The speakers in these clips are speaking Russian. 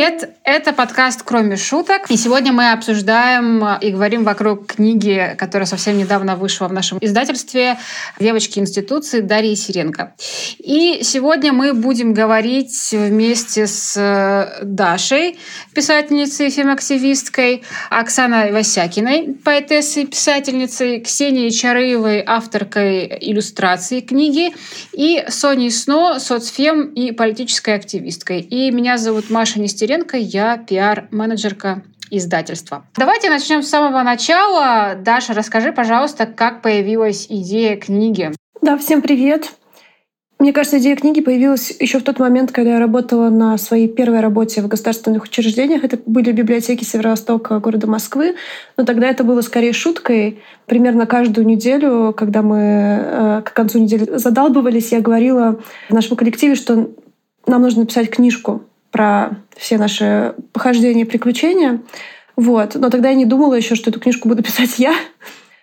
привет! Это подкаст «Кроме шуток». И сегодня мы обсуждаем и говорим вокруг книги, которая совсем недавно вышла в нашем издательстве «Девочки институции» Дарьи Сиренко. И сегодня мы будем говорить вместе с э, Дашей, писательницей, фемактивисткой, Оксаной Васякиной, поэтессой, писательницей, Ксенией Чарыевой, авторкой иллюстрации книги, и Соней Сно, соцфем и политической активисткой. И меня зовут Маша Нестеренко, я пиар-менеджерка издательства. Давайте начнем с самого начала. Даша, расскажи, пожалуйста, как появилась идея книги. Да, всем привет. Мне кажется, идея книги появилась еще в тот момент, когда я работала на своей первой работе в государственных учреждениях. Это были библиотеки Северо-Востока города Москвы. Но тогда это было скорее шуткой. Примерно каждую неделю, когда мы э, к концу недели задалбывались, я говорила в нашем коллективе, что нам нужно написать книжку про все наши похождения и приключения. Вот. Но тогда я не думала еще, что эту книжку буду писать я.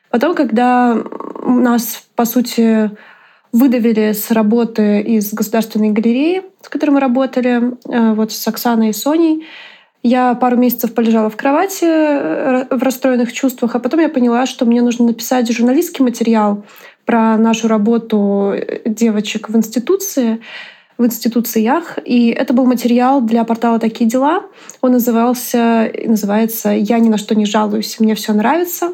Потом, когда нас, по сути, выдавили с работы из Государственной галереи, с которой мы работали, э, вот с Оксаной и Соней, я пару месяцев полежала в кровати э, в расстроенных чувствах, а потом я поняла, что мне нужно написать журналистский материал про нашу работу девочек в институции, в институциях. И это был материал для портала «Такие дела». Он назывался, называется «Я ни на что не жалуюсь, мне все нравится».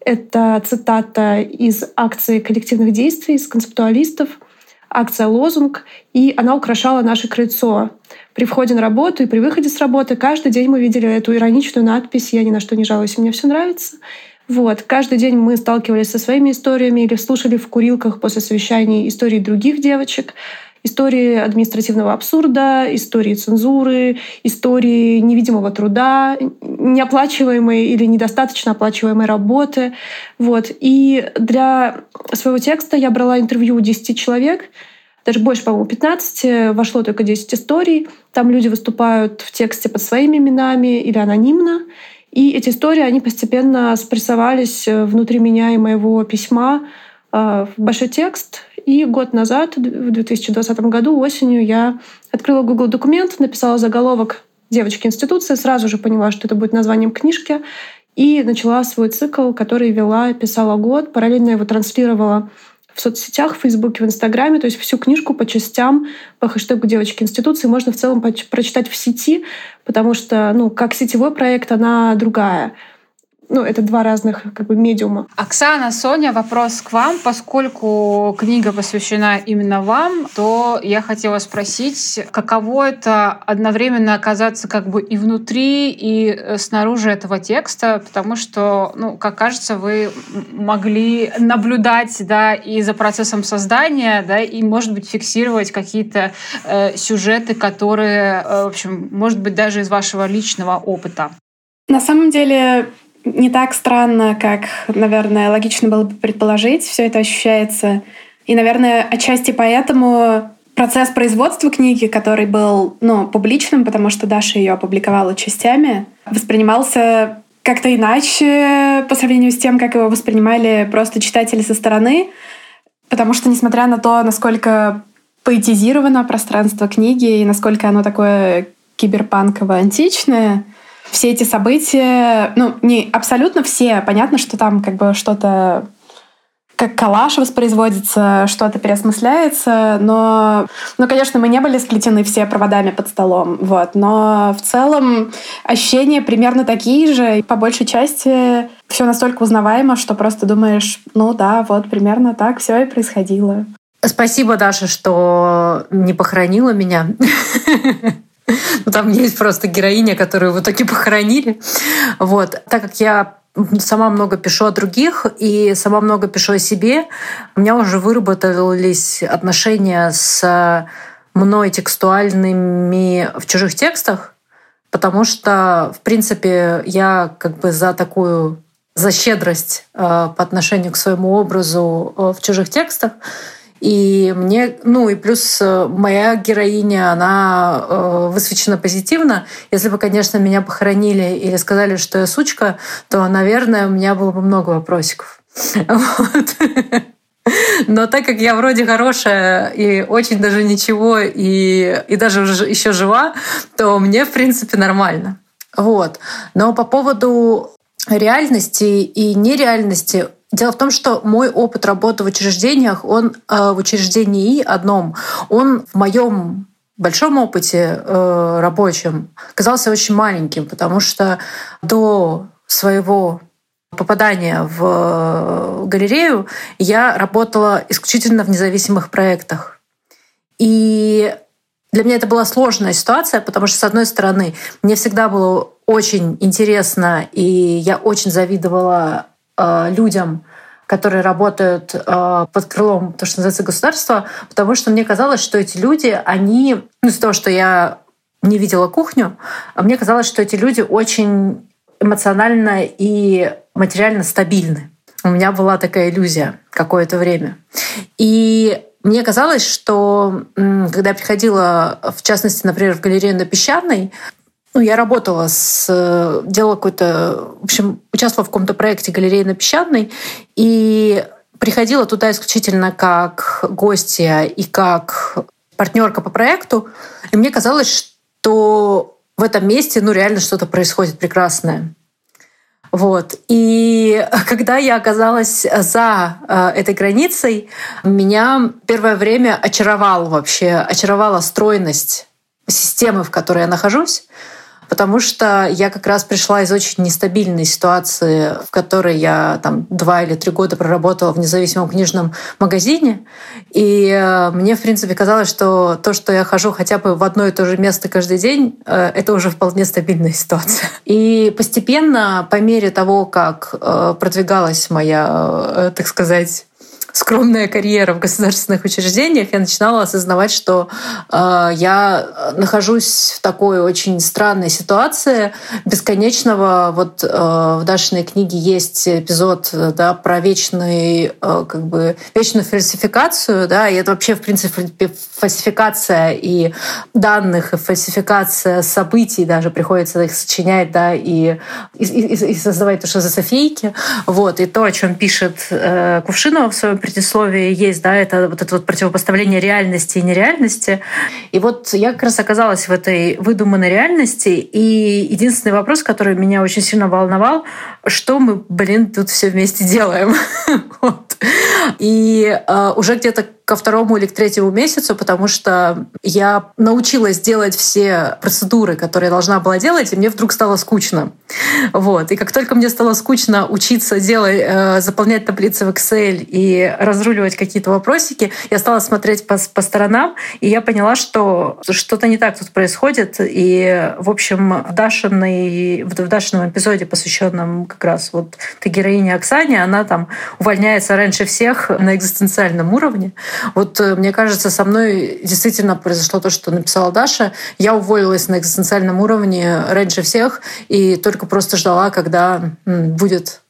Это цитата из акции коллективных действий, из концептуалистов, акция «Лозунг», и она украшала наше крыльцо. При входе на работу и при выходе с работы каждый день мы видели эту ироничную надпись «Я ни на что не жалуюсь, мне все нравится». Вот. Каждый день мы сталкивались со своими историями или слушали в курилках после совещаний истории других девочек истории административного абсурда, истории цензуры, истории невидимого труда, неоплачиваемой или недостаточно оплачиваемой работы. Вот. И для своего текста я брала интервью у 10 человек, даже больше, по-моему, 15, вошло только 10 историй. Там люди выступают в тексте под своими именами или анонимно. И эти истории, они постепенно спрессовались внутри меня и моего письма э, в большой текст. И год назад, в 2020 году, осенью, я открыла Google документ, написала заголовок «Девочки институции», сразу же поняла, что это будет названием книжки, и начала свой цикл, который вела, писала год, параллельно его транслировала в соцсетях, в Фейсбуке, в Инстаграме. То есть всю книжку по частям, по хэштегу «Девочки институции» можно в целом прочитать в сети, потому что, ну, как сетевой проект, она другая ну, это два разных как бы медиума. Оксана, Соня, вопрос к вам. Поскольку книга посвящена именно вам, то я хотела спросить, каково это одновременно оказаться как бы и внутри, и э, снаружи этого текста, потому что, ну, как кажется, вы могли наблюдать, да, и за процессом создания, да, и, может быть, фиксировать какие-то э, сюжеты, которые, э, в общем, может быть, даже из вашего личного опыта. На самом деле, не так странно, как, наверное, логично было бы предположить. Все это ощущается. И, наверное, отчасти поэтому процесс производства книги, который был ну, публичным, потому что Даша ее опубликовала частями, воспринимался как-то иначе по сравнению с тем, как его воспринимали просто читатели со стороны. Потому что, несмотря на то, насколько поэтизировано пространство книги и насколько оно такое киберпанково-античное, все эти события, ну, не абсолютно все, понятно, что там как бы что-то как коллаж воспроизводится, что-то переосмысляется, но, ну, конечно, мы не были сплетены все проводами под столом, вот, но в целом ощущения примерно такие же, по большей части все настолько узнаваемо, что просто думаешь, ну да, вот примерно так все и происходило. Спасибо, Даша, что не похоронила меня. Ну, там есть просто героиня, которую в итоге похоронили. Вот. Так как я сама много пишу о других и сама много пишу о себе, у меня уже выработались отношения с мной текстуальными в чужих текстах, потому что, в принципе, я как бы за такую за щедрость э, по отношению к своему образу э, в чужих текстах. И мне, ну и плюс э, моя героиня, она э, высвечена позитивно. Если бы, конечно, меня похоронили или сказали, что я сучка, то, наверное, у меня было бы много вопросиков. Вот. Но так как я вроде хорошая и очень даже ничего, и, и даже еще жива, то мне, в принципе, нормально. Вот. Но по поводу реальности и нереальности Дело в том, что мой опыт работы в учреждениях, он э, в учреждении одном, он в моем большом опыте э, рабочем казался очень маленьким, потому что до своего попадания в галерею я работала исключительно в независимых проектах. И для меня это была сложная ситуация, потому что, с одной стороны, мне всегда было очень интересно, и я очень завидовала э, людям, которые работают э, под крылом, то, что называется, государства, потому что мне казалось, что эти люди, они, ну, из-за того, что я не видела кухню, мне казалось, что эти люди очень эмоционально и материально стабильны. У меня была такая иллюзия какое-то время. И мне казалось, что когда я приходила, в частности, например, в галерею на Песчаной, ну, я работала с... делала какой-то... В общем, участвовала в каком-то проекте галереи на Песчаной, и приходила туда исключительно как гостья и как партнерка по проекту. И мне казалось, что в этом месте ну, реально что-то происходит прекрасное. Вот. И когда я оказалась за э, этой границей, меня первое время очаровал вообще, очаровала стройность системы, в которой я нахожусь потому что я как раз пришла из очень нестабильной ситуации, в которой я там два или три года проработала в независимом книжном магазине. И э, мне, в принципе, казалось, что то, что я хожу хотя бы в одно и то же место каждый день, э, это уже вполне стабильная ситуация. И постепенно, по мере того, как э, продвигалась моя, так сказать, скромная карьера в государственных учреждениях, я начинала осознавать, что э, я нахожусь в такой очень странной ситуации бесконечного. Вот э, в Дашиной книге есть эпизод да, про вечный, э, как бы, вечную фальсификацию, да, и это вообще, в принципе, фальсификация и данных, и фальсификация событий даже приходится их сочинять, да, и, и, и, и создавать то, что за софейки. Вот, и то, о чем пишет э, Кувшинова в своем предисловии есть, да, это вот это вот противопоставление реальности и нереальности. И вот я как раз оказалась в этой выдуманной реальности, и единственный вопрос, который меня очень сильно волновал, что мы, блин, тут все вместе делаем. И э, уже где-то ко второму или к третьему месяцу, потому что я научилась делать все процедуры, которые я должна была делать, и мне вдруг стало скучно. Вот. И как только мне стало скучно учиться делать, э, заполнять таблицы в Excel и разруливать какие-то вопросики, я стала смотреть по, по сторонам, и я поняла, что что-то не так тут происходит. И, в общем, в, Дашиной, в Дашином эпизоде, посвященном как раз вот этой героине Оксане, она там увольняется раньше всех на экзистенциальном уровне. Вот э, мне кажется, со мной действительно произошло то, что написала Даша. Я уволилась на экзистенциальном уровне раньше всех и только просто ждала, когда будет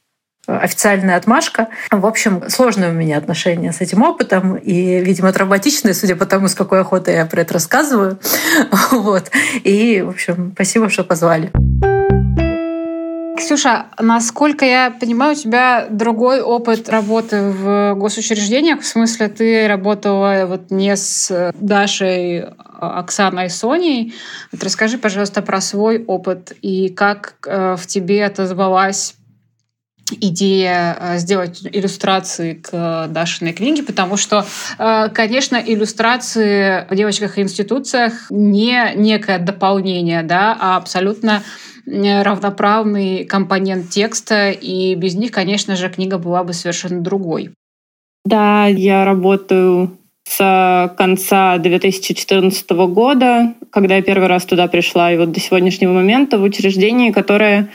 официальная отмашка. В общем, сложные у меня отношения с этим опытом и, видимо, травматичные, судя по тому, с какой охотой я про это рассказываю. Вот. И, в общем, спасибо, что позвали. Ксюша, насколько я понимаю, у тебя другой опыт работы в госучреждениях. В смысле, ты работала вот не с Дашей, Оксаной и Соней. Вот расскажи, пожалуйста, про свой опыт и как э, в тебе отозвалась идея э, сделать иллюстрации к Дашиной книге, потому что, э, конечно, иллюстрации в девочках и институциях не некое дополнение, да, а абсолютно равноправный компонент текста, и без них, конечно же, книга была бы совершенно другой. Да, я работаю с конца 2014 года, когда я первый раз туда пришла, и вот до сегодняшнего момента в учреждении, которое,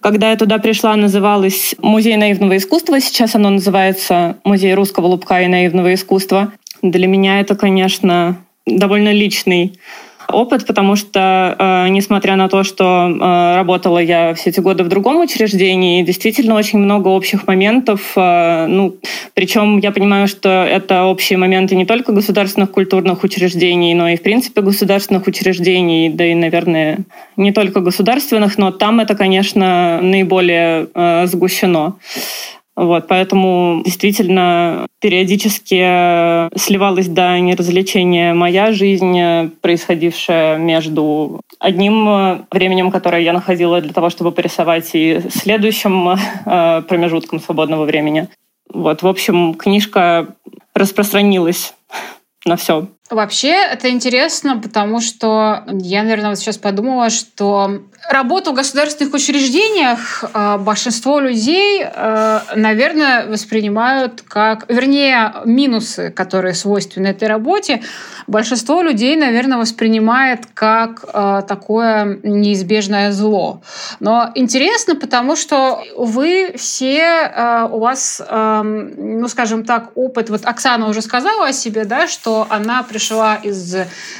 когда я туда пришла, называлось Музей наивного искусства. Сейчас оно называется Музей русского лубка и наивного искусства. Для меня это, конечно, довольно личный опыт, потому что, э, несмотря на то, что э, работала я все эти годы в другом учреждении, действительно очень много общих моментов. Э, ну, причем я понимаю, что это общие моменты не только государственных культурных учреждений, но и, в принципе, государственных учреждений, да и, наверное, не только государственных, но там это, конечно, наиболее сгущено. Вот, поэтому действительно периодически э, сливалась до неразличения моя жизнь, э, происходившая между одним э, временем, которое я находила для того, чтобы порисовать, и следующим промежутком свободного времени. Вот, в общем, книжка распространилась на все. Вообще, это интересно, потому что я, наверное, вот сейчас подумала, что работу в государственных учреждениях э, большинство людей, э, наверное, воспринимают как, вернее, минусы, которые свойственны этой работе, большинство людей, наверное, воспринимает как э, такое неизбежное зло. Но интересно, потому что вы все, у вас, ну, скажем так, опыт, вот Оксана уже сказала о себе, да, что она пришла из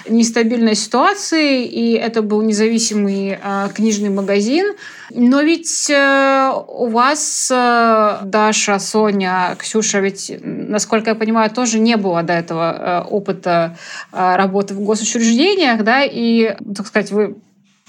нестабильной ситуации, и это был независимый книжный магазин. Но ведь э, у вас, э, Даша, Соня, Ксюша, ведь, насколько я понимаю, тоже не было до этого э, опыта работы в госучреждениях, да, и, так сказать, вы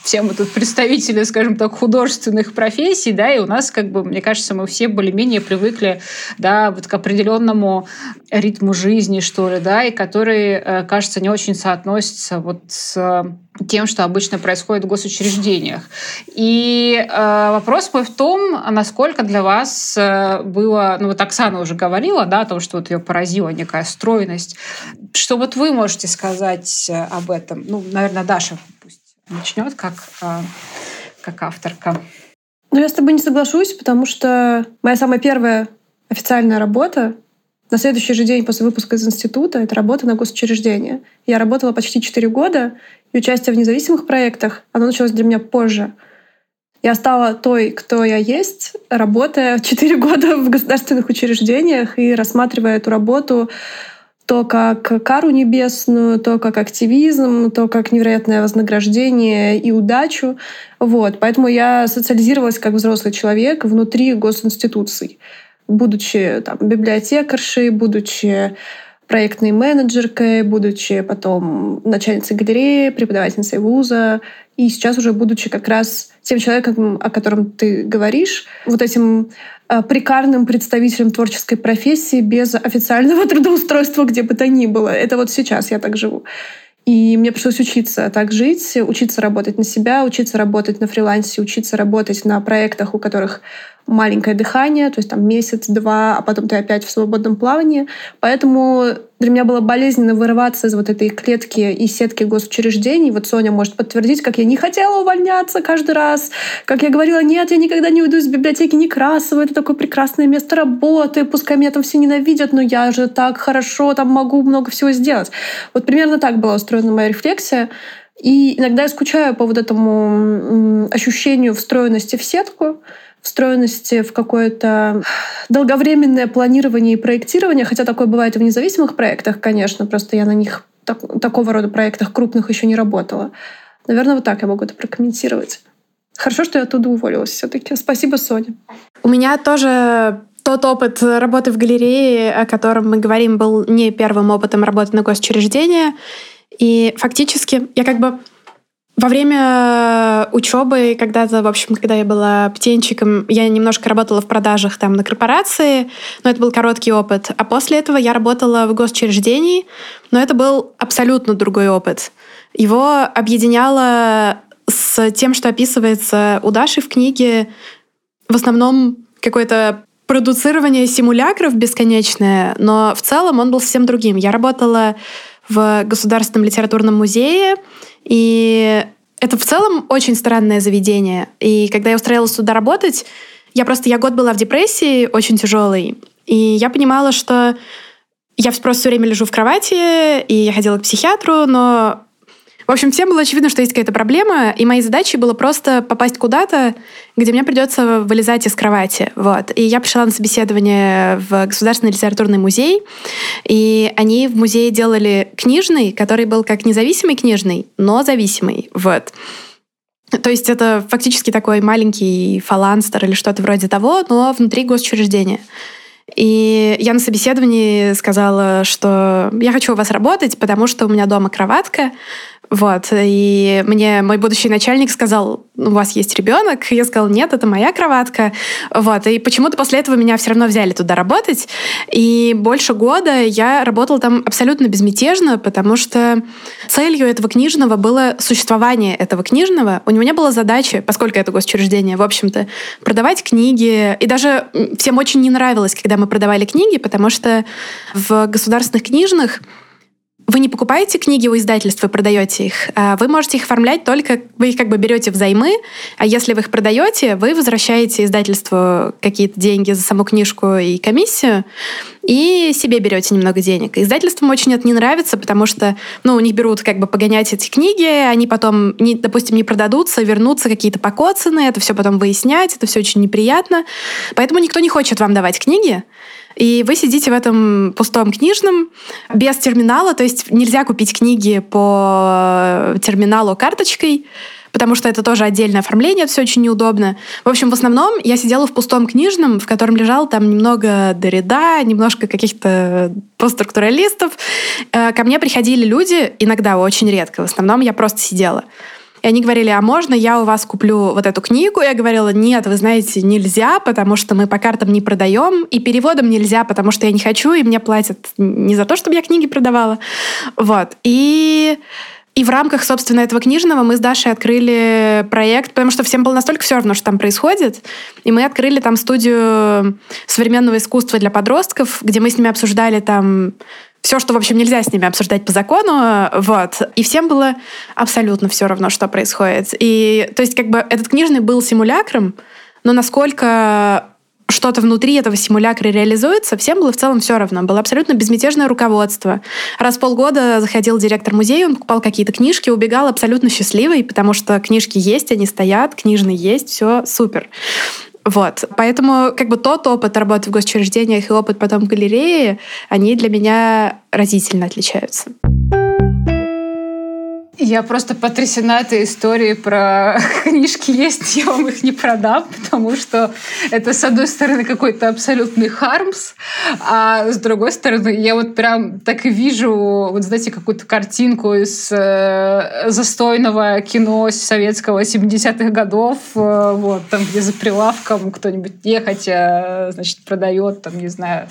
все мы тут представители, скажем так, художественных профессий, да, и у нас, как бы, мне кажется, мы все более-менее привыкли, да, вот к определенному ритму жизни, что ли, да, и который, э, кажется, не очень соотносится вот с тем, что обычно происходит в госучреждениях. И э, вопрос мой в том, насколько для вас э, было, ну вот Оксана уже говорила, да, о том, что вот ее поразила некая стройность. Что вот вы можете сказать э, об этом? Ну, наверное, Даша начнет как, а, как авторка. Ну, я с тобой не соглашусь, потому что моя самая первая официальная работа на следующий же день после выпуска из института — это работа на госучреждение. Я работала почти 4 года, и участие в независимых проектах, оно началось для меня позже. Я стала той, кто я есть, работая 4 года в государственных учреждениях и рассматривая эту работу то как кару небесную, то как активизм, то как невероятное вознаграждение и удачу. Вот. Поэтому я социализировалась как взрослый человек внутри госинституций, будучи там, библиотекаршей, будучи проектной менеджеркой, будучи потом начальницей галереи, преподавательницей вуза, и сейчас уже будучи как раз тем человеком, о котором ты говоришь, вот этим э, прикарным представителем творческой профессии без официального трудоустройства где бы то ни было. Это вот сейчас я так живу. И мне пришлось учиться так жить, учиться работать на себя, учиться работать на фрилансе, учиться работать на проектах, у которых маленькое дыхание, то есть там месяц-два, а потом ты опять в свободном плавании. Поэтому для меня было болезненно вырываться из вот этой клетки и сетки госучреждений. Вот Соня может подтвердить, как я не хотела увольняться каждый раз, как я говорила, нет, я никогда не уйду из библиотеки Некрасова, это такое прекрасное место работы, пускай меня там все ненавидят, но я же так хорошо там могу много всего сделать. Вот примерно так была устроена моя рефлексия. И иногда я скучаю по вот этому ощущению встроенности в сетку, встроенности в какое-то долговременное планирование и проектирование, хотя такое бывает и в независимых проектах, конечно, просто я на них так, такого рода проектах крупных еще не работала. Наверное, вот так я могу это прокомментировать. Хорошо, что я оттуда уволилась все-таки. Спасибо, Соня. У меня тоже тот опыт работы в галерее, о котором мы говорим, был не первым опытом работы на госучреждение. И фактически я как бы во время учебы, когда-то, в общем, когда я была птенчиком, я немножко работала в продажах там на корпорации, но это был короткий опыт. А после этого я работала в госучреждении, но это был абсолютно другой опыт. Его объединяло с тем, что описывается у Даши в книге, в основном какое-то продуцирование симулякров бесконечное, но в целом он был совсем другим. Я работала в Государственном литературном музее, и это в целом очень странное заведение. И когда я устроилась туда работать, я просто, я год была в депрессии очень тяжелой, и я понимала, что я просто все время лежу в кровати, и я ходила к психиатру, но в общем, всем было очевидно, что есть какая-то проблема, и моей задачей было просто попасть куда-то, где мне придется вылезать из кровати. Вот. И я пришла на собеседование в Государственный литературный музей, и они в музее делали книжный, который был как независимый книжный, но зависимый. Вот. То есть это фактически такой маленький фаланстер или что-то вроде того, но внутри госучреждения. И я на собеседовании сказала, что я хочу у вас работать, потому что у меня дома кроватка, Вот. И мне мой будущий начальник сказал, у вас есть ребенок? Я сказала, нет, это моя кроватка. Вот. И почему-то после этого меня все равно взяли туда работать. И больше года я работала там абсолютно безмятежно, потому что целью этого книжного было существование этого книжного. У него не было задачи, поскольку это госучреждение, в общем-то, продавать книги. И даже всем очень не нравилось, когда мы продавали книги, потому что в государственных книжных вы не покупаете книги у издательств, вы продаете их. А вы можете их оформлять только, вы их как бы берете взаймы, а если вы их продаете, вы возвращаете издательству какие-то деньги за саму книжку и комиссию, и себе берете немного денег. Издательствам очень это не нравится, потому что ну, у них берут как бы погонять эти книги, они потом, не, допустим, не продадутся, вернутся какие-то покоцаны, это все потом выяснять, это все очень неприятно. Поэтому никто не хочет вам давать книги. И вы сидите в этом пустом книжном без терминала, то есть нельзя купить книги по терминалу карточкой, потому что это тоже отдельное оформление, это все очень неудобно. В общем, в основном я сидела в пустом книжном, в котором лежал там немного Дорида, немножко каких-то постструктуралистов. Э, ко мне приходили люди, иногда, очень редко, в основном я просто сидела. И они говорили, а можно я у вас куплю вот эту книгу? Я говорила, нет, вы знаете, нельзя, потому что мы по картам не продаем, и переводом нельзя, потому что я не хочу, и мне платят не за то, чтобы я книги продавала. Вот. И и в рамках, собственно, этого книжного мы с Дашей открыли проект, потому что всем было настолько все равно, что там происходит. И мы открыли там студию современного искусства для подростков, где мы с ними обсуждали там все, что, в общем, нельзя с ними обсуждать по закону, вот. И всем было абсолютно все равно, что происходит. И, то есть, как бы, этот книжный был симулякром, но насколько что-то внутри этого симулякра реализуется, всем было в целом все равно. Было абсолютно безмятежное руководство. Раз в полгода заходил директор музея, он покупал какие-то книжки, убегал абсолютно счастливый, потому что книжки есть, они стоят, книжные есть, все супер. Вот. Поэтому как бы тот опыт работы в госучреждениях и опыт потом в галерее, они для меня разительно отличаются. Я просто потрясена этой историей про книжки есть, я вам их не продам, потому что это, с одной стороны, какой-то абсолютный хармс, а с другой стороны, я вот прям так и вижу, вот знаете, какую-то картинку из э, застойного кино советского 70-х годов, э, вот, там, где за прилавком кто-нибудь нехотя, значит, продает, там, не знаю,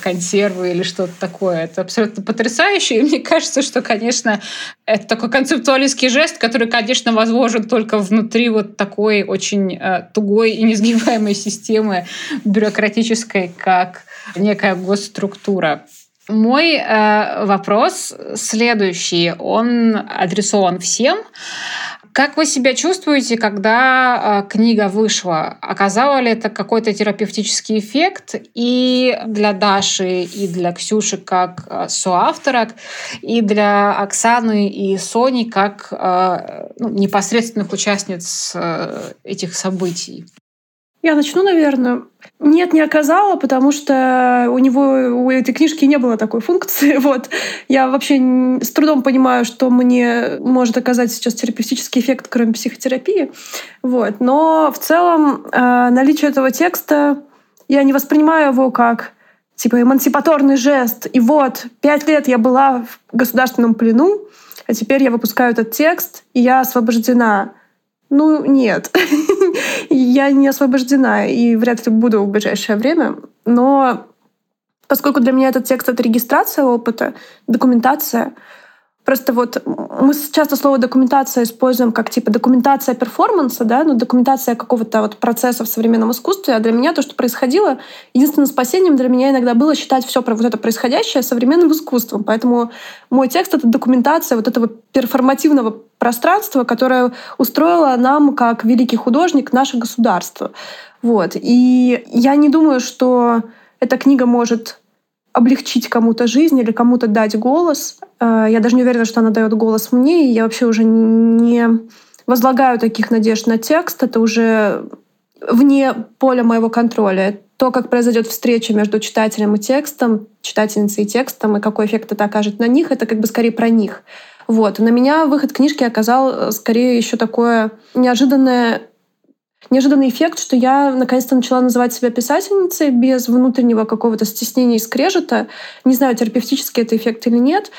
консервы или что-то такое. Это абсолютно потрясающе, и мне кажется, что, конечно, это такой концептуалистский жест, который, конечно, возможен только внутри вот такой очень э, тугой и несгибаемой системы бюрократической, как некая госструктура. Мой э, вопрос следующий. Он адресован всем. Как вы себя чувствуете, когда э, книга вышла? Оказало ли это какой-то терапевтический эффект и для Даши, и для Ксюши как э, соавторок, и для Оксаны и Сони как э, ну, непосредственных участниц э, этих событий? Я начну, наверное. Нет, не оказала, потому что у него, у этой книжки не было такой функции. Вот. Я вообще с трудом понимаю, что мне может оказать сейчас терапевтический эффект, кроме психотерапии. Вот. Но в целом э, наличие этого текста, я не воспринимаю его как типа эмансипаторный жест. И вот, пять лет я была в государственном плену, а теперь я выпускаю этот текст, и я освобождена. Ну, нет. я не освобождена и вряд ли буду в ближайшее время. Но поскольку для меня этот текст — это регистрация опыта, документация, Просто вот мы часто слово документация используем как типа документация перформанса, да, ну документация какого-то вот процесса в современном искусстве. А для меня то, что происходило, единственным спасением для меня иногда было считать все про вот это происходящее современным искусством. Поэтому мой текст — это документация вот этого перформативного пространства, которое устроило нам, как великий художник, наше государство. Вот. И я не думаю, что эта книга может облегчить кому-то жизнь или кому-то дать голос. Э, я даже не уверена, что она дает голос мне, и я вообще уже не возлагаю таких надежд на текст. Это уже вне поля моего контроля. То, как произойдет встреча между читателем и текстом, читательницей и текстом, и какой эффект это окажет на них, это как бы скорее про них. Вот. На меня выход книжки оказал э, скорее еще такое неожиданное неожиданный эффект, что я наконец-то начала называть себя писательницей без внутреннего какого-то стеснения и скрежета. Не знаю, терапевтический это эффект или нет.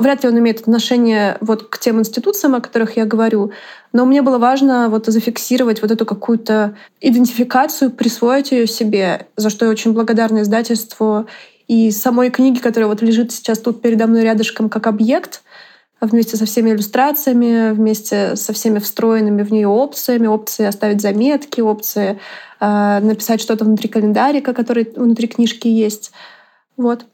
Вряд ли он имеет отношение вот к тем институциям, о которых я говорю, но мне было важно вот зафиксировать вот эту какую-то идентификацию, присвоить ее себе, за что я очень благодарна издательству и самой книге, которая вот лежит сейчас тут передо мной рядышком как объект, вместе со всеми иллюстрациями, вместе со всеми встроенными в нее опциями, опции оставить заметки, опции э, написать что-то внутри календарика, который внутри книжки есть. Вот.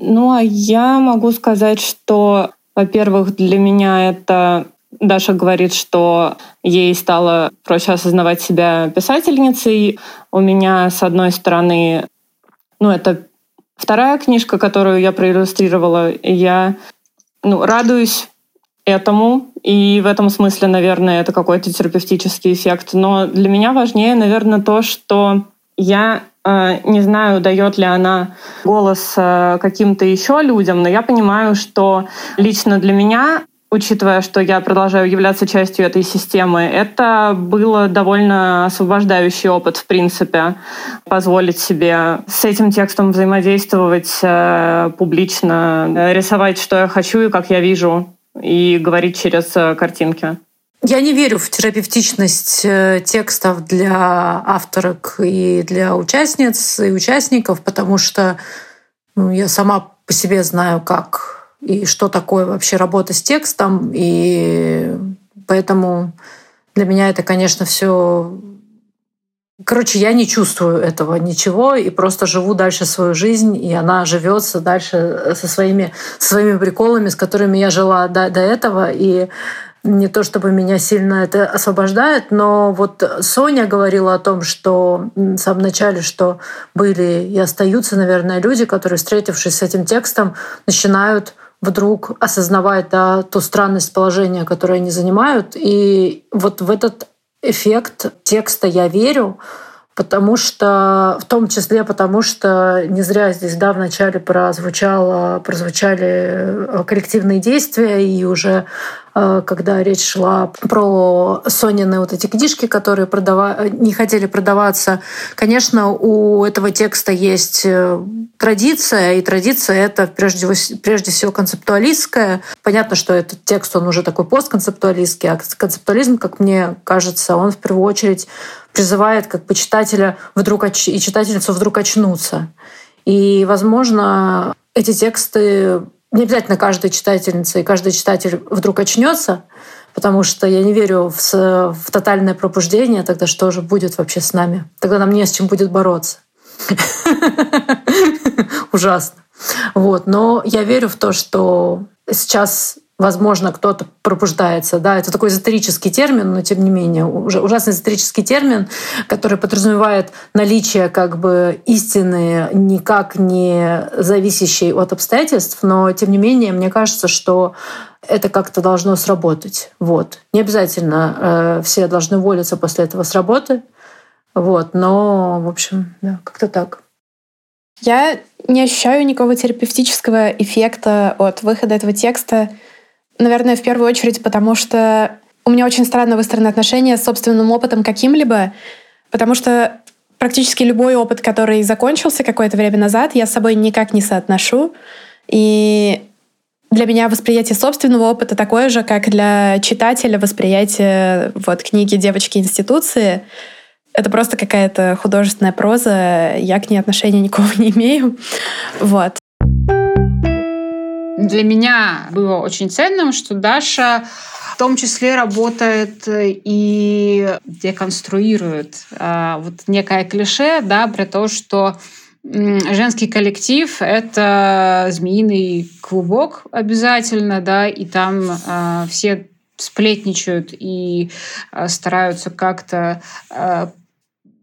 Ну, а я могу сказать, что, во-первых, для меня это Даша говорит, что ей стало проще осознавать себя писательницей. У меня, с одной стороны, ну, это вторая книжка, которую я проиллюстрировала, и я ну, радуюсь этому, и в этом смысле, наверное, это какой-то терапевтический эффект. Но для меня важнее, наверное, то, что я э, не знаю, дает ли она голос э, каким-то еще людям, но я понимаю, что лично для меня учитывая, что я продолжаю являться частью этой системы, это было довольно освобождающий опыт, в принципе, позволить себе с этим текстом взаимодействовать э, публично, рисовать, что я хочу и как я вижу, и говорить через э, картинки. Я не верю в терапевтичность э, текстов для авторок и для участниц и участников, потому что ну, я сама по себе знаю, как и что такое вообще работа с текстом. И поэтому для меня это, конечно, все Короче, я не чувствую этого ничего и просто живу дальше свою жизнь, и она живется дальше со своими, со своими приколами, с которыми я жила до, до этого. И не то чтобы меня сильно это освобождает, но вот Соня говорила о том, что в самом начале, что были и остаются, наверное, люди, которые, встретившись с этим текстом, начинают вдруг осознавать да, ту странность положения, которое они занимают. И вот в этот эффект текста «я верю», потому что, в том числе потому что не зря здесь да, вначале прозвучало, прозвучали э, коллективные действия, и уже когда речь шла про Сонины вот эти книжки, которые продава... не хотели продаваться. Конечно, у этого текста есть э, традиция, и традиция это прежде, прежде всего концептуалистская. Понятно, что этот текст, он уже такой постконцептуалистский, а концептуализм, как мне кажется, он в первую очередь призывает как бы читателя вдруг оч... и читательницу вдруг очнуться. И, возможно, эти тексты не обязательно каждая читательница и каждый читатель вдруг очнется, потому что я не верю в, в тотальное пробуждение, тогда что же будет вообще с нами? Тогда нам не с чем будет бороться. Ужасно. Вот. Но я верю в то, что сейчас возможно, кто-то пробуждается. Да, это такой эзотерический термин, но тем не менее уже ужасно эзотерический термин, который подразумевает наличие как бы истины, никак не зависящей от обстоятельств, но тем не менее мне кажется, что это как-то должно сработать. Вот. Не обязательно э, все должны уволиться после этого с работы, вот, но, в общем, да, как-то так. Я не ощущаю никакого терапевтического эффекта от выхода этого текста. Наверное, в первую очередь, потому что у меня очень странно выстроены отношения с собственным опытом каким-либо, потому что практически любой опыт, который закончился какое-то время назад, я с собой никак не соотношу. И для меня восприятие собственного опыта такое же, как для читателя восприятие вот, книги «Девочки институции». Это просто какая-то художественная проза, я к ней отношения никакого не имею. Вот для меня было очень ценным, что Даша в том числе работает и деконструирует а, вот некое клише, да, при том, что женский коллектив — это змеиный клубок обязательно, да, и там э, все сплетничают и э, стараются как-то э,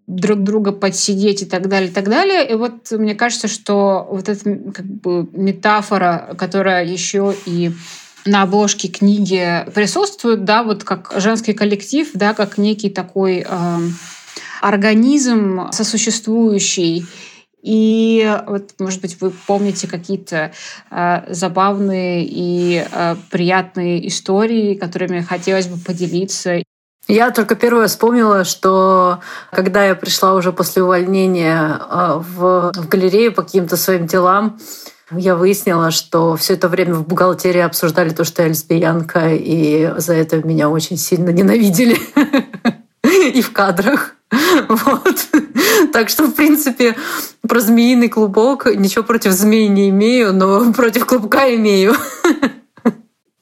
друг друга подсидеть и так далее, и так далее. И вот мне кажется, что вот эта как бы метафора, которая еще и на обложке книги присутствует, да, вот как женский коллектив, да, как некий такой э, организм сосуществующий. И вот, может быть, вы помните какие-то э, забавные и э, приятные истории, которыми хотелось бы поделиться. Я только первое вспомнила, что когда я пришла уже после увольнения а, в, в галерею по каким-то своим делам, Я выяснила, что все это время в бухгалтерии обсуждали то, что я лесбиянка, и за это меня очень сильно ненавидели. И в кадрах. Вот. Так что, в принципе, про змеиный клубок ничего против змеи не имею, но против клубка имею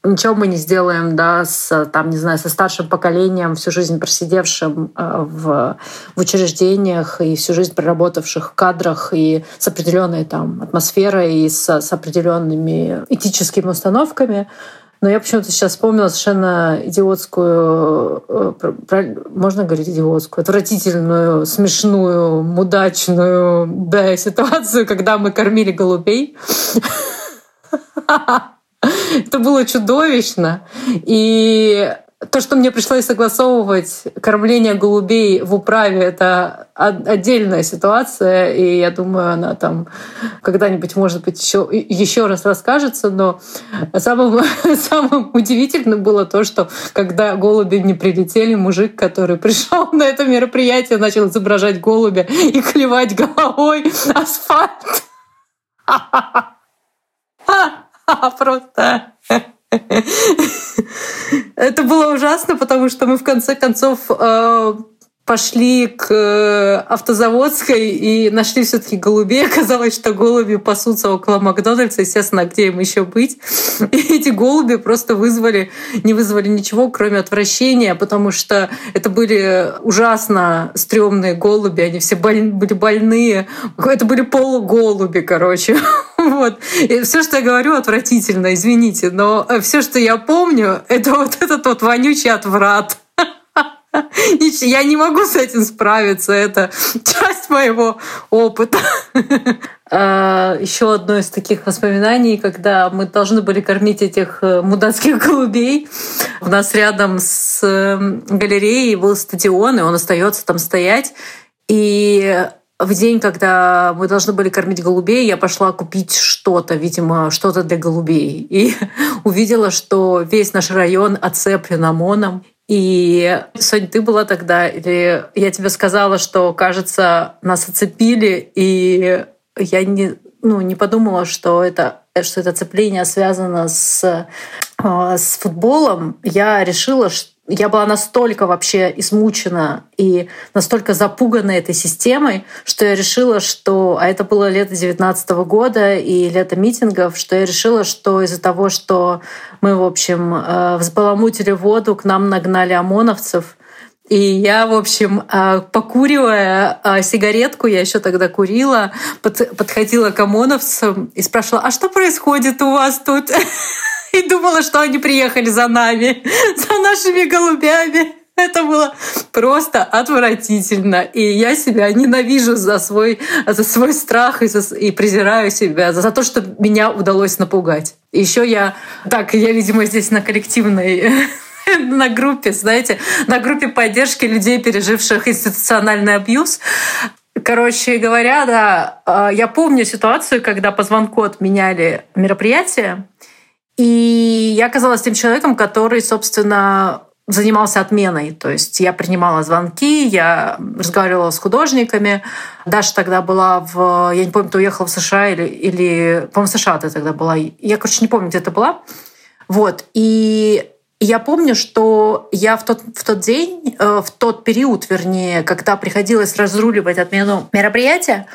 ничего мы не сделаем, да, с, там, не знаю, со старшим поколением, всю жизнь просидевшим э, в, в учреждениях и всю жизнь проработавших в кадрах и с определенной там атмосферой и с, с определенными этическими установками. Но я почему-то сейчас вспомнила совершенно идиотскую, э, можно говорить идиотскую, отвратительную, смешную, мудачную да, ситуацию, когда мы кормили голубей. Это было чудовищно. И то, что мне пришлось согласовывать кормление голубей в управе, это отдельная ситуация, и я думаю, она там когда-нибудь, может быть, еще, еще раз расскажется, но самым, самым удивительным было то, что когда голуби не прилетели, мужик, который пришел на это мероприятие, начал изображать голубя и клевать головой асфальт. Просто. Это было ужасно, потому что мы в конце концов э, пошли к э, автозаводской и нашли все таки голубей. Оказалось, что голуби пасутся около Макдональдса, естественно, где им еще быть. И эти голуби просто вызвали, не вызвали ничего, кроме отвращения, потому что это были ужасно стрёмные голуби, они все боль, были больные. Это были полуголуби, короче. Вот. И все, что я говорю, отвратительно, извините, но все, что я помню, это вот этот вот вонючий отврат. Я не могу с этим справиться. Это часть моего опыта. А, Еще одно из таких воспоминаний, когда мы должны были кормить этих э, мудацких голубей. У нас рядом с эм, галереей был стадион, и он остается там стоять. И в день, когда мы должны были кормить голубей, я пошла купить что-то, видимо, что-то для голубей. И увидела, что весь наш район оцеплен ОМОНом. И, Соня, ты была тогда, или я тебе сказала, что, кажется, нас оцепили, и я не, ну, не подумала, что это, что это оцепление связано с, а, с футболом. Я решила, что я была настолько вообще измучена и настолько запугана этой системой, что я решила, что... А это было лето 19 года и лето митингов, что я решила, что из-за того, что мы, в общем, э, взбаламутили воду, к нам нагнали ОМОНовцев, и я, в общем, э, покуривая э, сигаретку, я еще тогда курила, подходила к ОМОНовцам и спрашивала, а что происходит у вас тут? и думала, что они приехали за нами, за нашими голубями. Это было просто отвратительно. И я себя ненавижу за свой, за свой страх и, за, и презираю себя за, за то, что меня удалось напугать. Еще я... Так, я, видимо, здесь на коллективной на группе, знаете, на группе поддержки людей, переживших институциональный абьюз. Короче говоря, да, а, я помню ситуацию, когда по звонку отменяли мероприятие, и я оказалась тем человеком, который, собственно, занимался отменой. То есть я принимала звонки, я разговаривала с художниками. Даша тогда была в... Я не помню, ты уехала в США или... или по-моему, в США ты тогда была. Я, короче, не помню, где ты была. Вот. И я помню, что я в тот, в тот день, э, в тот период, вернее, когда приходилось разруливать отмену мероприятия,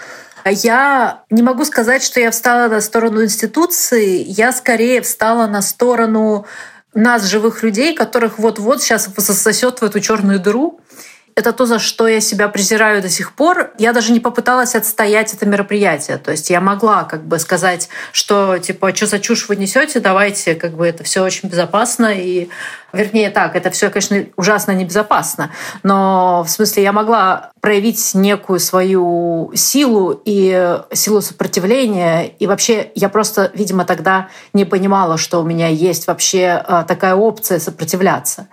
я не могу сказать, что я встала на сторону институции, я скорее встала на сторону нас, живых людей, которых вот-вот сейчас засосет в эту черную дыру. Это то, за что я себя презираю до сих пор. Я даже не попыталась отстоять это мероприятие. То есть я могла как бы сказать, что типа, что за чушь вы несете, давайте, как бы это все очень безопасно. И, вернее, так, это все, конечно, ужасно небезопасно. Но в смысле я могла проявить некую свою силу и силу сопротивления. И вообще я просто, видимо, тогда не понимала, что у меня есть вообще а, такая опция сопротивляться.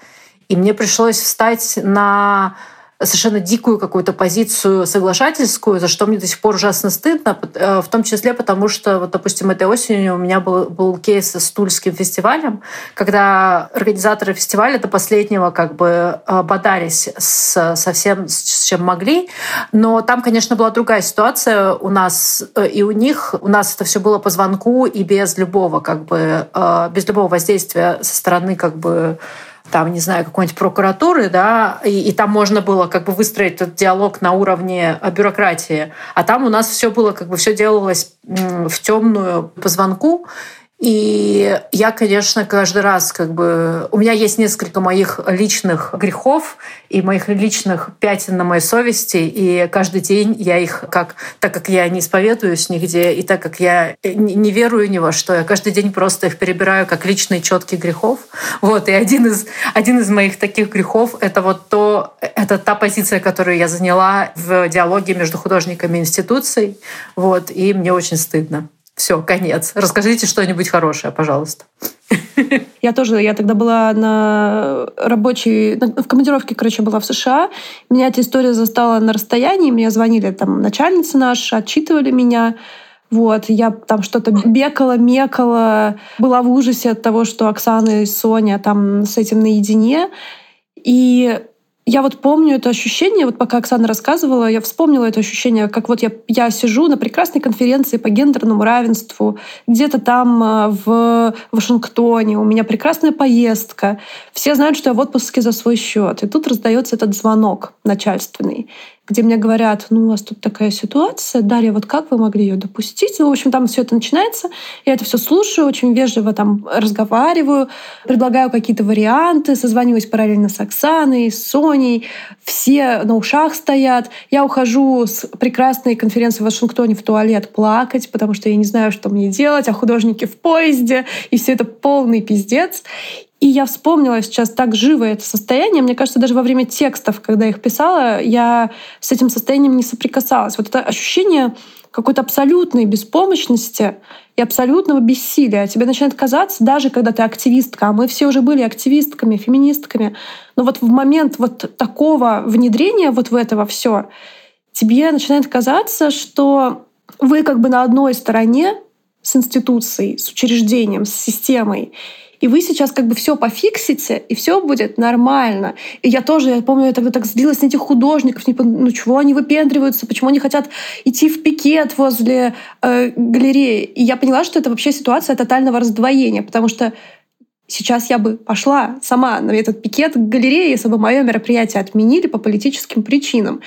И мне пришлось встать на совершенно дикую какую-то позицию соглашательскую, за что мне до сих пор ужасно стыдно, э, в том числе потому, что, вот, допустим, этой осенью у меня был, был кейс с Тульским фестивалем, когда организаторы фестиваля до последнего как бы э, бодались с, со всем, с чем могли, но там, конечно, была другая ситуация у нас э, и у них. У нас это все было по звонку и без любого, как бы, без любого воздействия со стороны как бы там, не знаю, какой-нибудь прокуратуры, да, и, и там можно было как бы выстроить этот диалог на уровне э, бюрократии, а там у нас все было, как бы все делалось в темную по звонку, и я, конечно, каждый раз как бы... У меня есть несколько моих личных грехов и моих личных пятен на моей совести, и каждый день я их, как, так как я не исповедуюсь нигде, и так как я не верую ни во что, я каждый день просто их перебираю как личные четкие грехов. Вот, и один из, один из моих таких грехов — это вот то, это та позиция, которую я заняла в диалоге между художниками и институцией. Вот, и мне очень стыдно. Все, конец. Расскажите что-нибудь хорошее, пожалуйста. Я тоже, я тогда была на рабочей, в командировке, короче, была в США. Меня эта история застала на расстоянии. Мне звонили там начальницы наши, отчитывали меня. Вот, я там что-то бекала, мекала, была в ужасе от того, что Оксана и Соня там с этим наедине. И я вот помню это ощущение, вот пока Оксана рассказывала, я вспомнила это ощущение, как вот я, я сижу на прекрасной конференции по гендерному равенству, где-то там э, в Вашингтоне, у меня прекрасная поездка, все знают, что я в отпуске за свой счет, и тут раздается этот звонок начальственный где мне говорят, ну, у вас тут такая ситуация, Дарья, вот как вы могли ее допустить? Ну, в общем, там все это начинается. Я это все слушаю, очень вежливо там разговариваю, предлагаю какие-то варианты, созваниваюсь параллельно с Оксаной, с Соней. Все на ушах стоят. Я ухожу с прекрасной конференции в Вашингтоне в туалет плакать, потому что я не знаю, что мне делать, а художники в поезде, и все это полный пиздец. И я вспомнила сейчас так живо это состояние. Мне кажется, даже во время текстов, когда их писала, я с этим состоянием не соприкасалась. Вот это ощущение какой-то абсолютной беспомощности и абсолютного бессилия. Тебе начинает казаться, даже когда ты активистка, а мы все уже были активистками, феминистками, но вот в момент вот такого внедрения вот в этого все, тебе начинает казаться, что вы как бы на одной стороне с институцией, с учреждением, с системой, и вы сейчас как бы все пофиксите, и все будет нормально. И я тоже, я помню, я тогда так злилась на этих художников, не, ну чего они выпендриваются, почему они хотят идти в пикет возле э, галереи. И я поняла, что это вообще ситуация тотального раздвоения, потому что Сейчас я бы пошла сама на этот пикет к галерее, если бы мое мероприятие отменили по политическим причинам.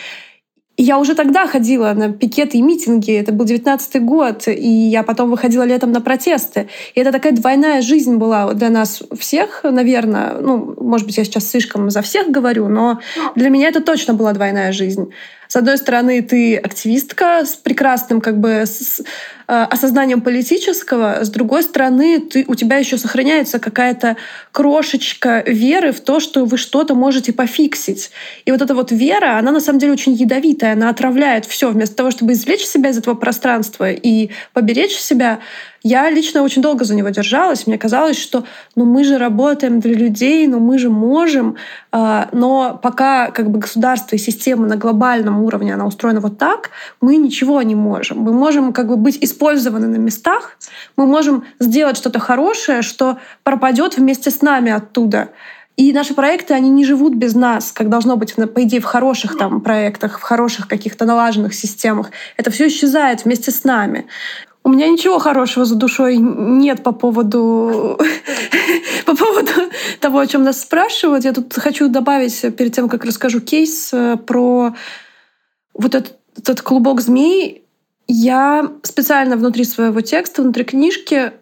И я уже тогда ходила на пикеты и митинги, это был 19 год, и я потом выходила летом на протесты. И это такая двойная жизнь была для нас всех, наверное. Ну, может быть, я сейчас слишком за всех говорю, но для меня это точно была двойная жизнь. С одной стороны, ты активистка с прекрасным как бы с, э, осознанием политического, с другой стороны, ты, у тебя еще сохраняется какая-то крошечка веры в то, что вы что-то можете пофиксить. И вот эта вот вера, она на самом деле очень ядовитая, она отравляет все. Вместо того, чтобы извлечь себя из этого пространства и поберечь себя, я лично очень долго за него держалась. Мне казалось, что ну, мы же работаем для людей, ну, мы же можем. А, но пока как бы, государство и система на глобальном уровне она устроена вот так, мы ничего не можем. Мы можем как бы, быть использованы на местах, мы можем сделать что-то хорошее, что пропадет вместе с нами оттуда. И наши проекты, они не живут без нас, как должно быть, по идее, в хороших там проектах, в хороших каких-то налаженных системах. Это все исчезает вместе с нами. У меня ничего хорошего за душой нет по поводу по поводу того, о чем нас спрашивают. Я тут хочу добавить перед тем, как расскажу кейс э, про вот этот, этот клубок змей. Я специально внутри своего текста, внутри книжки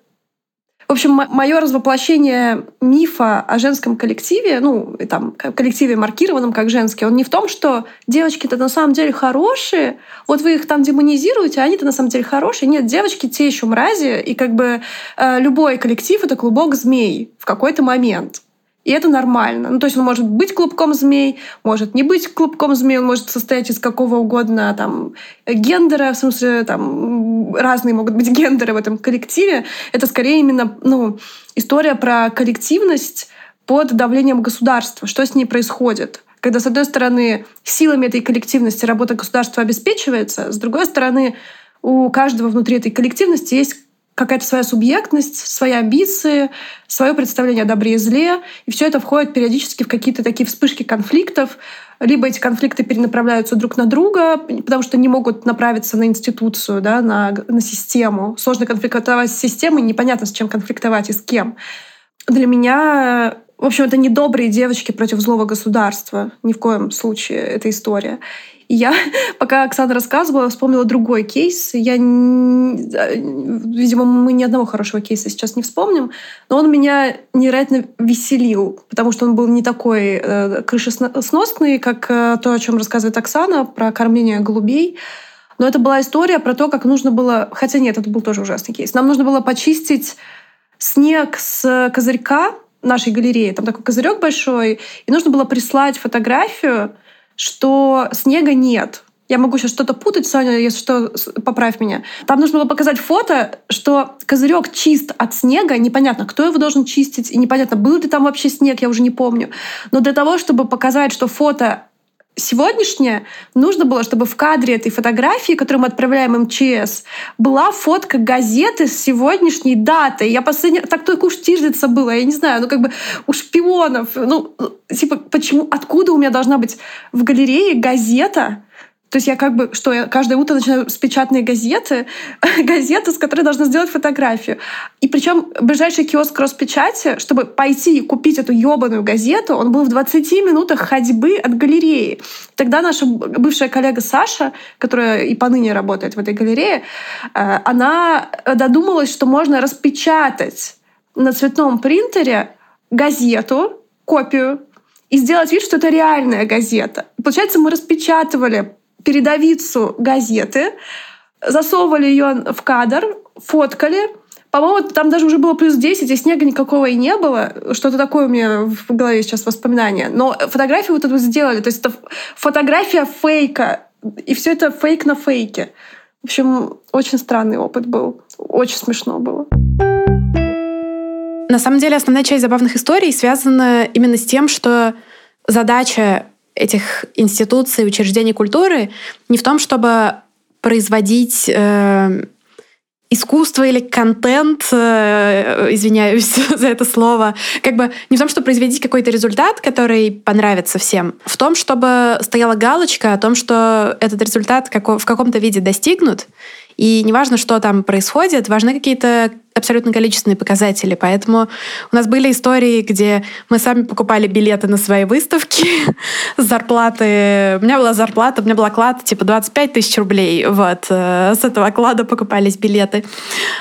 в общем, мое развоплощение мифа о женском коллективе, ну, там, коллективе маркированном как женский, он не в том, что девочки-то на самом деле хорошие, вот вы их там демонизируете, а они-то на самом деле хорошие. Нет, девочки те еще мрази, и как бы э, любой коллектив — это клубок змей в какой-то момент. И это нормально. Ну, то есть он может быть клубком змей, может не быть клубком змей, он может состоять из какого угодно там гендера, в смысле там разные могут быть гендеры в этом коллективе. Это скорее именно ну, история про коллективность под давлением государства, что с ней происходит когда, с одной стороны, силами этой коллективности работа государства обеспечивается, с другой стороны, у каждого внутри этой коллективности есть какая-то своя субъектность, свои амбиции, свое представление о добре и зле. И все это входит периодически в какие-то такие вспышки конфликтов. Либо эти конфликты перенаправляются друг на друга, потому что не могут направиться на институцию, да, на, на систему. Сложно конфликтовать с системой, непонятно, с чем конфликтовать и с кем. Для меня в общем, это не добрые девочки против злого государства. Ни в коем случае эта история. И я, пока Оксана рассказывала, вспомнила другой кейс. Я, видимо, мы ни одного хорошего кейса сейчас не вспомним, но он меня невероятно веселил, потому что он был не такой э, крышесносный, как э, то, о чем рассказывает Оксана, про кормление голубей. Но это была история про то, как нужно было... Хотя нет, это был тоже ужасный кейс. Нам нужно было почистить снег с козырька нашей галереи. Там такой козырек большой, и нужно было прислать фотографию, что снега нет. Я могу сейчас что-то путать, Соня, если что, поправь меня. Там нужно было показать фото, что козырек чист от снега, непонятно, кто его должен чистить, и непонятно, был ли там вообще снег, я уже не помню. Но для того, чтобы показать, что фото сегодняшнее, нужно было, чтобы в кадре этой фотографии, которую мы отправляем МЧС, была фотка газеты с сегодняшней датой. Я последний... Так только уж тиждется было, я не знаю, ну как бы у шпионов. Ну, типа, почему, откуда у меня должна быть в галерее газета, то есть я как бы, что я каждое утро начинаю с печатной газеты, газеты, с которой должна сделать фотографию. И причем ближайший киоск Роспечати, чтобы пойти и купить эту ёбаную газету, он был в 20 минутах ходьбы от галереи. Тогда наша бывшая коллега Саша, которая и поныне работает в этой галерее, э, она додумалась, что можно распечатать на цветном принтере газету, копию, и сделать вид, что это реальная газета. Получается, мы распечатывали передовицу газеты, засовывали ее в кадр, фоткали. По-моему, там даже уже было плюс 10, и снега никакого и не было. Что-то такое у меня в голове сейчас воспоминания. Но фотографию вот эту сделали. То есть это фотография фейка. И все это фейк на фейке. В общем, очень странный опыт был. Очень смешно было. На самом деле, основная часть забавных историй связана именно с тем, что задача этих институций, учреждений культуры не в том, чтобы производить э, искусство или контент, э, извиняюсь за это слово, как бы не в том, чтобы производить какой-то результат, который понравится всем, в том, чтобы стояла галочка о том, что этот результат в каком-то виде достигнут, и неважно, что там происходит, важны какие-то абсолютно количественные показатели. Поэтому у нас были истории, где мы сами покупали билеты на свои выставки с зарплаты. У меня была зарплата, у меня был оклад типа 25 тысяч рублей. Вот. Э, с этого оклада покупались билеты.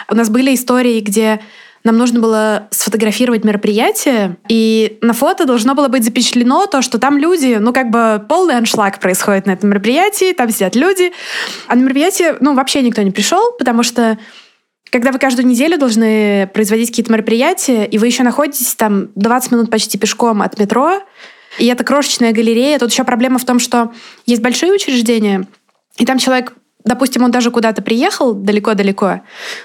У нас были истории, где нам нужно было сфотографировать мероприятие, и на фото должно было быть запечатлено то, что там люди, ну, как бы полный аншлаг происходит на этом мероприятии, там сидят люди, а на мероприятие, ну, вообще никто не пришел, потому что когда вы каждую неделю должны производить какие-то мероприятия, и вы еще находитесь там 20 минут почти пешком от метро, и это крошечная галерея, тут еще проблема в том, что есть большие учреждения, и там человек, допустим, он даже куда-то приехал далеко-далеко,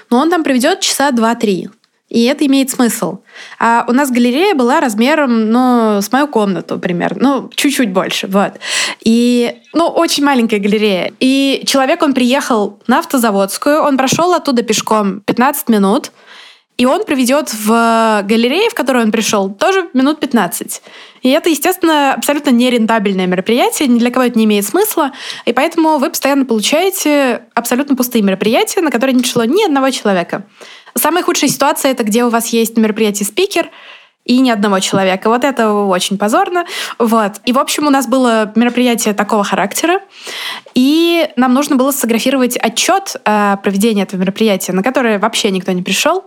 но он там проведет часа два-три и это имеет смысл. А у нас галерея была размером, ну, с мою комнату примерно, ну, чуть-чуть больше, вот. И, ну, очень маленькая галерея. И человек, он приехал на автозаводскую, он прошел оттуда пешком 15 минут, и он проведет в галерее, в которую он пришел, тоже минут 15. И это, естественно, абсолютно нерентабельное мероприятие, ни для кого это не имеет смысла, и поэтому вы постоянно получаете абсолютно пустые мероприятия, на которые не пришло ни одного человека. Самая худшая ситуация — это где у вас есть на мероприятии спикер, и ни одного человека. Вот это очень позорно. Вот. И, в общем, у нас было мероприятие такого характера, и нам нужно было сфотографировать отчет о проведении этого мероприятия, на которое вообще никто не пришел.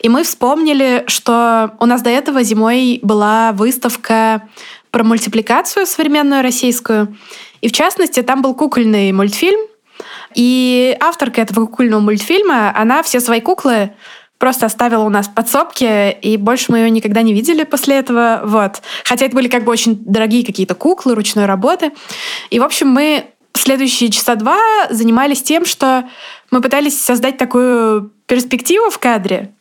И мы вспомнили, что у нас до этого зимой была выставка про мультипликацию современную российскую. И, в частности, там был кукольный мультфильм, и авторка этого кукольного мультфильма, она все свои куклы просто оставила у нас в подсобке, и больше мы ее никогда не видели после этого. Вот. Хотя это были как бы очень дорогие какие-то куклы ручной работы. И, в общем, мы следующие часа два занимались тем, что мы пытались создать такую перспективу в кадре,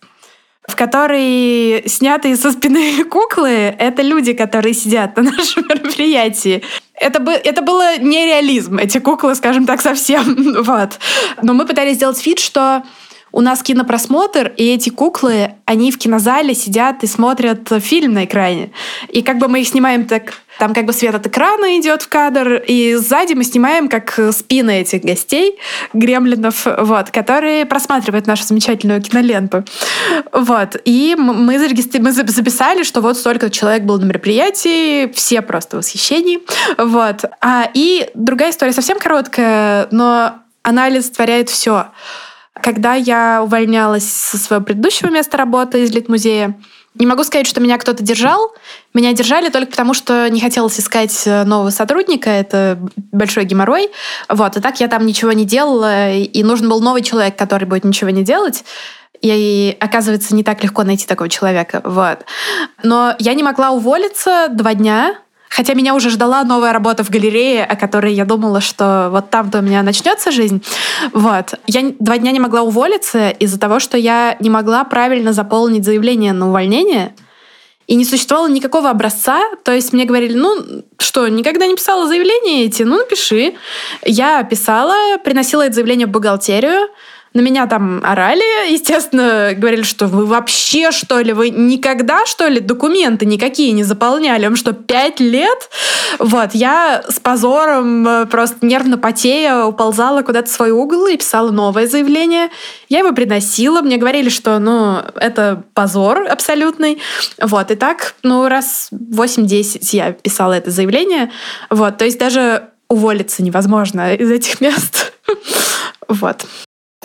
в которой сняты со спины куклы, это люди, которые сидят на нашем мероприятии. Это, бы, это было нереализм, эти куклы, скажем так, совсем. вот. Но мы пытались сделать вид, что у нас кинопросмотр, и эти куклы, они в кинозале сидят и смотрят фильм на экране. И как бы мы их снимаем так там как бы свет от экрана идет в кадр, и сзади мы снимаем как спины этих гостей, гремлинов, вот, которые просматривают нашу замечательную киноленту. Вот. И мы, зарегистри... мы записали, что вот столько человек было на мероприятии, все просто в восхищении. Вот. А, и другая история совсем короткая, но она олицетворяет все. Когда я увольнялась со своего предыдущего места работы из Литмузея, не могу сказать, что меня кто-то держал. Меня держали только потому, что не хотелось искать э, нового сотрудника. Это большой геморрой. Вот. И так я там ничего не делала. И нужен был новый человек, который будет ничего не делать. И оказывается, не так легко найти такого человека. Вот. Но я не могла уволиться два дня, Хотя меня уже ждала новая работа в галерее, о которой я думала, что вот там-то у меня начнется жизнь. Вот. Я два дня не могла уволиться из-за того, что я не могла правильно заполнить заявление на увольнение. И не существовало никакого образца. То есть мне говорили, ну что, никогда не писала заявление эти? Ну, напиши. Я писала, приносила это заявление в бухгалтерию. На меня там орали, естественно, говорили, что вы вообще, что ли, вы никогда, что ли, документы никакие не заполняли? Вам что, пять лет? Вот, я с позором, э, просто нервно потея, уползала куда-то в свой угол и писала новое заявление. Я его приносила, мне говорили, что, ну, это позор абсолютный. Вот, и так, ну, раз 8-10 я писала это заявление. Вот, то есть даже уволиться невозможно из этих мест. Вот.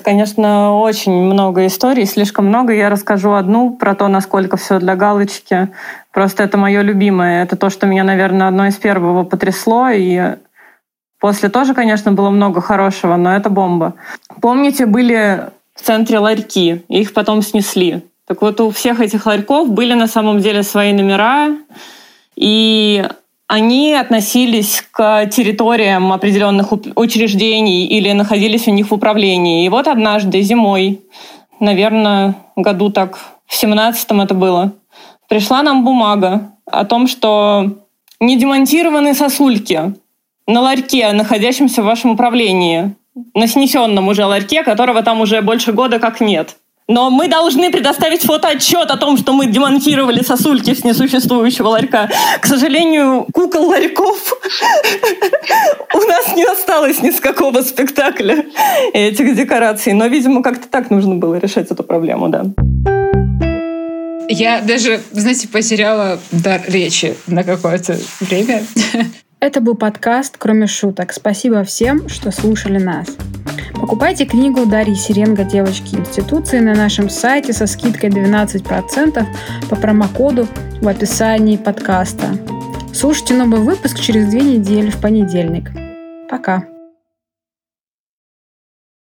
Конечно, очень много историй, слишком много. Я расскажу одну про то, насколько все для галочки. Просто это мое любимое. Это то, что меня, наверное, одно из первого потрясло. И после тоже, конечно, было много хорошего, но это бомба. Помните, были в центре ларьки, их потом снесли. Так вот, у всех этих ларьков были на самом деле свои номера, и они относились к территориям определенных учреждений или находились у них в управлении. И вот однажды зимой, наверное, году так в семнадцатом это было, пришла нам бумага о том, что не демонтированы сосульки на ларьке, находящемся в вашем управлении, на снесенном уже ларьке, которого там уже больше года как нет. Но мы должны предоставить фотоотчет о том, что мы демонтировали сосульки с несуществующего ларька. К сожалению, кукол ларьков у нас не осталось ни с какого спектакля этих декораций. Но, видимо, как-то так нужно было решать эту проблему, да. Я даже, знаете, потеряла дар речи на какое-то время. Это был подкаст «Кроме шуток». Спасибо всем, что слушали нас. Покупайте книгу Дарьи Сиренго «Девочки институции» на нашем сайте со скидкой 12% по промокоду в описании подкаста. Слушайте новый выпуск через две недели в понедельник. Пока.